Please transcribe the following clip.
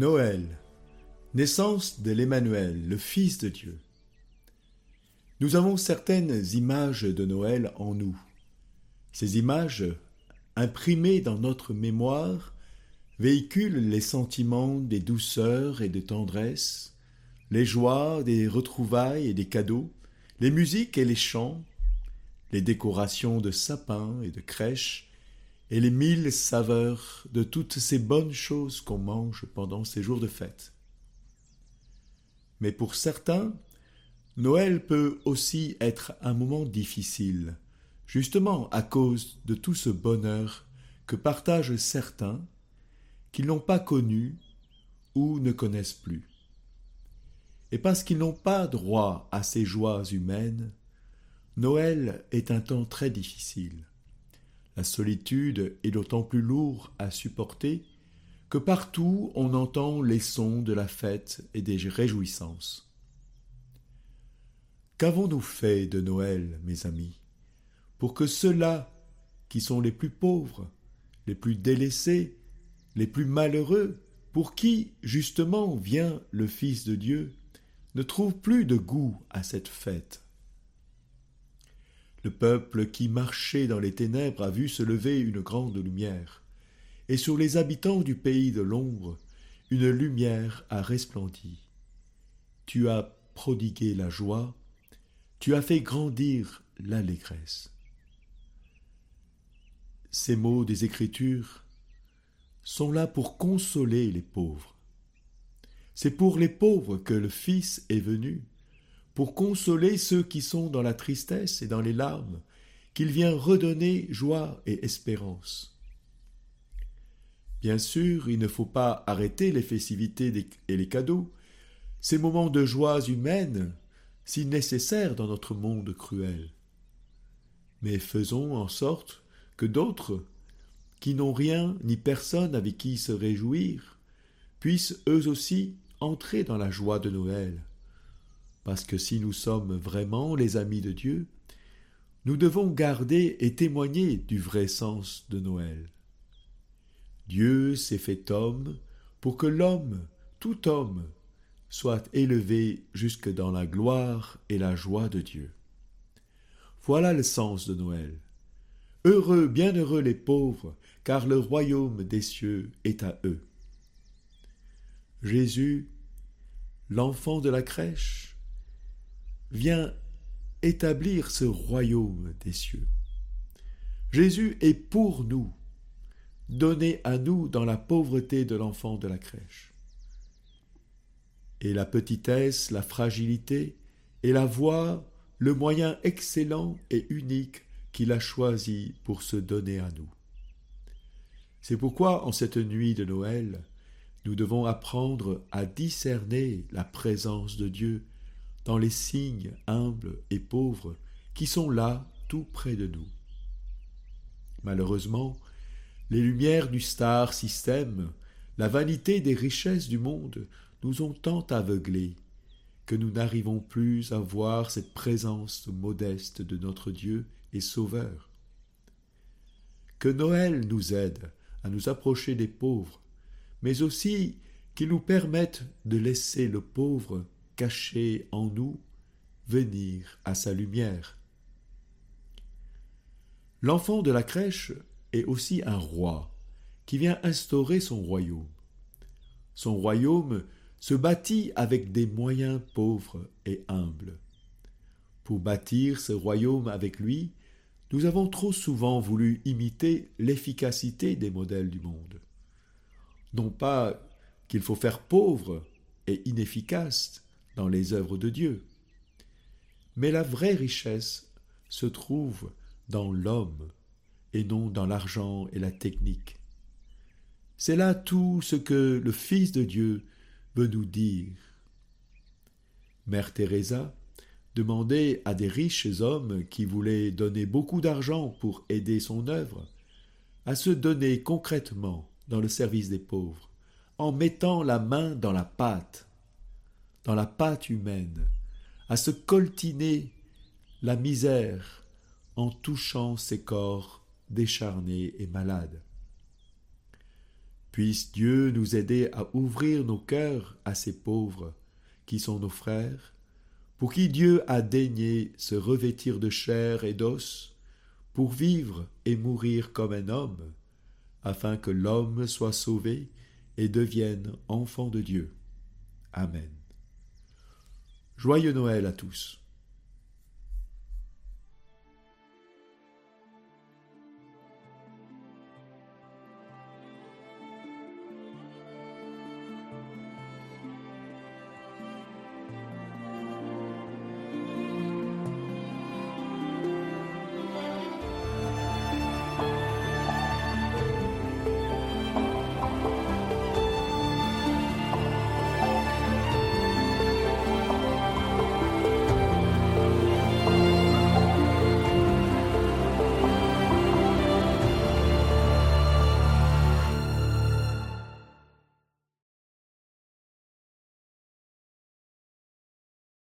Noël, naissance de l'Emmanuel, le Fils de Dieu. Nous avons certaines images de Noël en nous. Ces images, imprimées dans notre mémoire, véhiculent les sentiments des douceurs et de tendresse, les joies des retrouvailles et des cadeaux, les musiques et les chants, les décorations de sapins et de crèches, et les mille saveurs de toutes ces bonnes choses qu'on mange pendant ces jours de fête. Mais pour certains, Noël peut aussi être un moment difficile, justement à cause de tout ce bonheur que partagent certains qui n'ont pas connu ou ne connaissent plus. Et parce qu'ils n'ont pas droit à ces joies humaines, Noël est un temps très difficile. La solitude est d'autant plus lourde à supporter que partout on entend les sons de la fête et des réjouissances. Qu'avons-nous fait de Noël, mes amis, pour que ceux-là qui sont les plus pauvres, les plus délaissés, les plus malheureux, pour qui justement vient le Fils de Dieu, ne trouvent plus de goût à cette fête? Le peuple qui marchait dans les ténèbres a vu se lever une grande lumière, et sur les habitants du pays de l'ombre, une lumière a resplendi. Tu as prodigué la joie, tu as fait grandir l'allégresse. Ces mots des Écritures sont là pour consoler les pauvres. C'est pour les pauvres que le Fils est venu, pour consoler ceux qui sont dans la tristesse et dans les larmes, qu'il vient redonner joie et espérance. Bien sûr, il ne faut pas arrêter les festivités et les cadeaux, ces moments de joie humaine, si nécessaires dans notre monde cruel. Mais faisons en sorte que d'autres, qui n'ont rien ni personne avec qui se réjouir, puissent eux aussi entrer dans la joie de Noël. Parce que si nous sommes vraiment les amis de Dieu, nous devons garder et témoigner du vrai sens de Noël. Dieu s'est fait homme pour que l'homme, tout homme, soit élevé jusque dans la gloire et la joie de Dieu. Voilà le sens de Noël. Heureux, bienheureux les pauvres, car le royaume des cieux est à eux. Jésus, l'enfant de la crèche, vient établir ce royaume des cieux. Jésus est pour nous, donné à nous dans la pauvreté de l'enfant de la crèche. Et la petitesse, la fragilité, et la voix, le moyen excellent et unique qu'il a choisi pour se donner à nous. C'est pourquoi, en cette nuit de Noël, nous devons apprendre à discerner la présence de Dieu dans les signes humbles et pauvres qui sont là tout près de nous. Malheureusement, les lumières du star système, la vanité des richesses du monde nous ont tant aveuglés que nous n'arrivons plus à voir cette présence modeste de notre Dieu et Sauveur. Que Noël nous aide à nous approcher des pauvres, mais aussi qu'il nous permette de laisser le pauvre caché en nous venir à sa lumière. L'enfant de la crèche est aussi un roi qui vient instaurer son royaume. Son royaume se bâtit avec des moyens pauvres et humbles. Pour bâtir ce royaume avec lui, nous avons trop souvent voulu imiter l'efficacité des modèles du monde. Non pas qu'il faut faire pauvre et inefficace dans les œuvres de Dieu. Mais la vraie richesse se trouve dans l'homme et non dans l'argent et la technique. C'est là tout ce que le Fils de Dieu veut nous dire. Mère Teresa demandait à des riches hommes qui voulaient donner beaucoup d'argent pour aider son œuvre à se donner concrètement dans le service des pauvres, en mettant la main dans la pâte dans la pâte humaine, à se coltiner la misère en touchant ces corps décharnés et malades. Puisse Dieu nous aider à ouvrir nos cœurs à ces pauvres qui sont nos frères, pour qui Dieu a daigné se revêtir de chair et d'os, pour vivre et mourir comme un homme, afin que l'homme soit sauvé et devienne enfant de Dieu. Amen. Joyeux Noël à tous.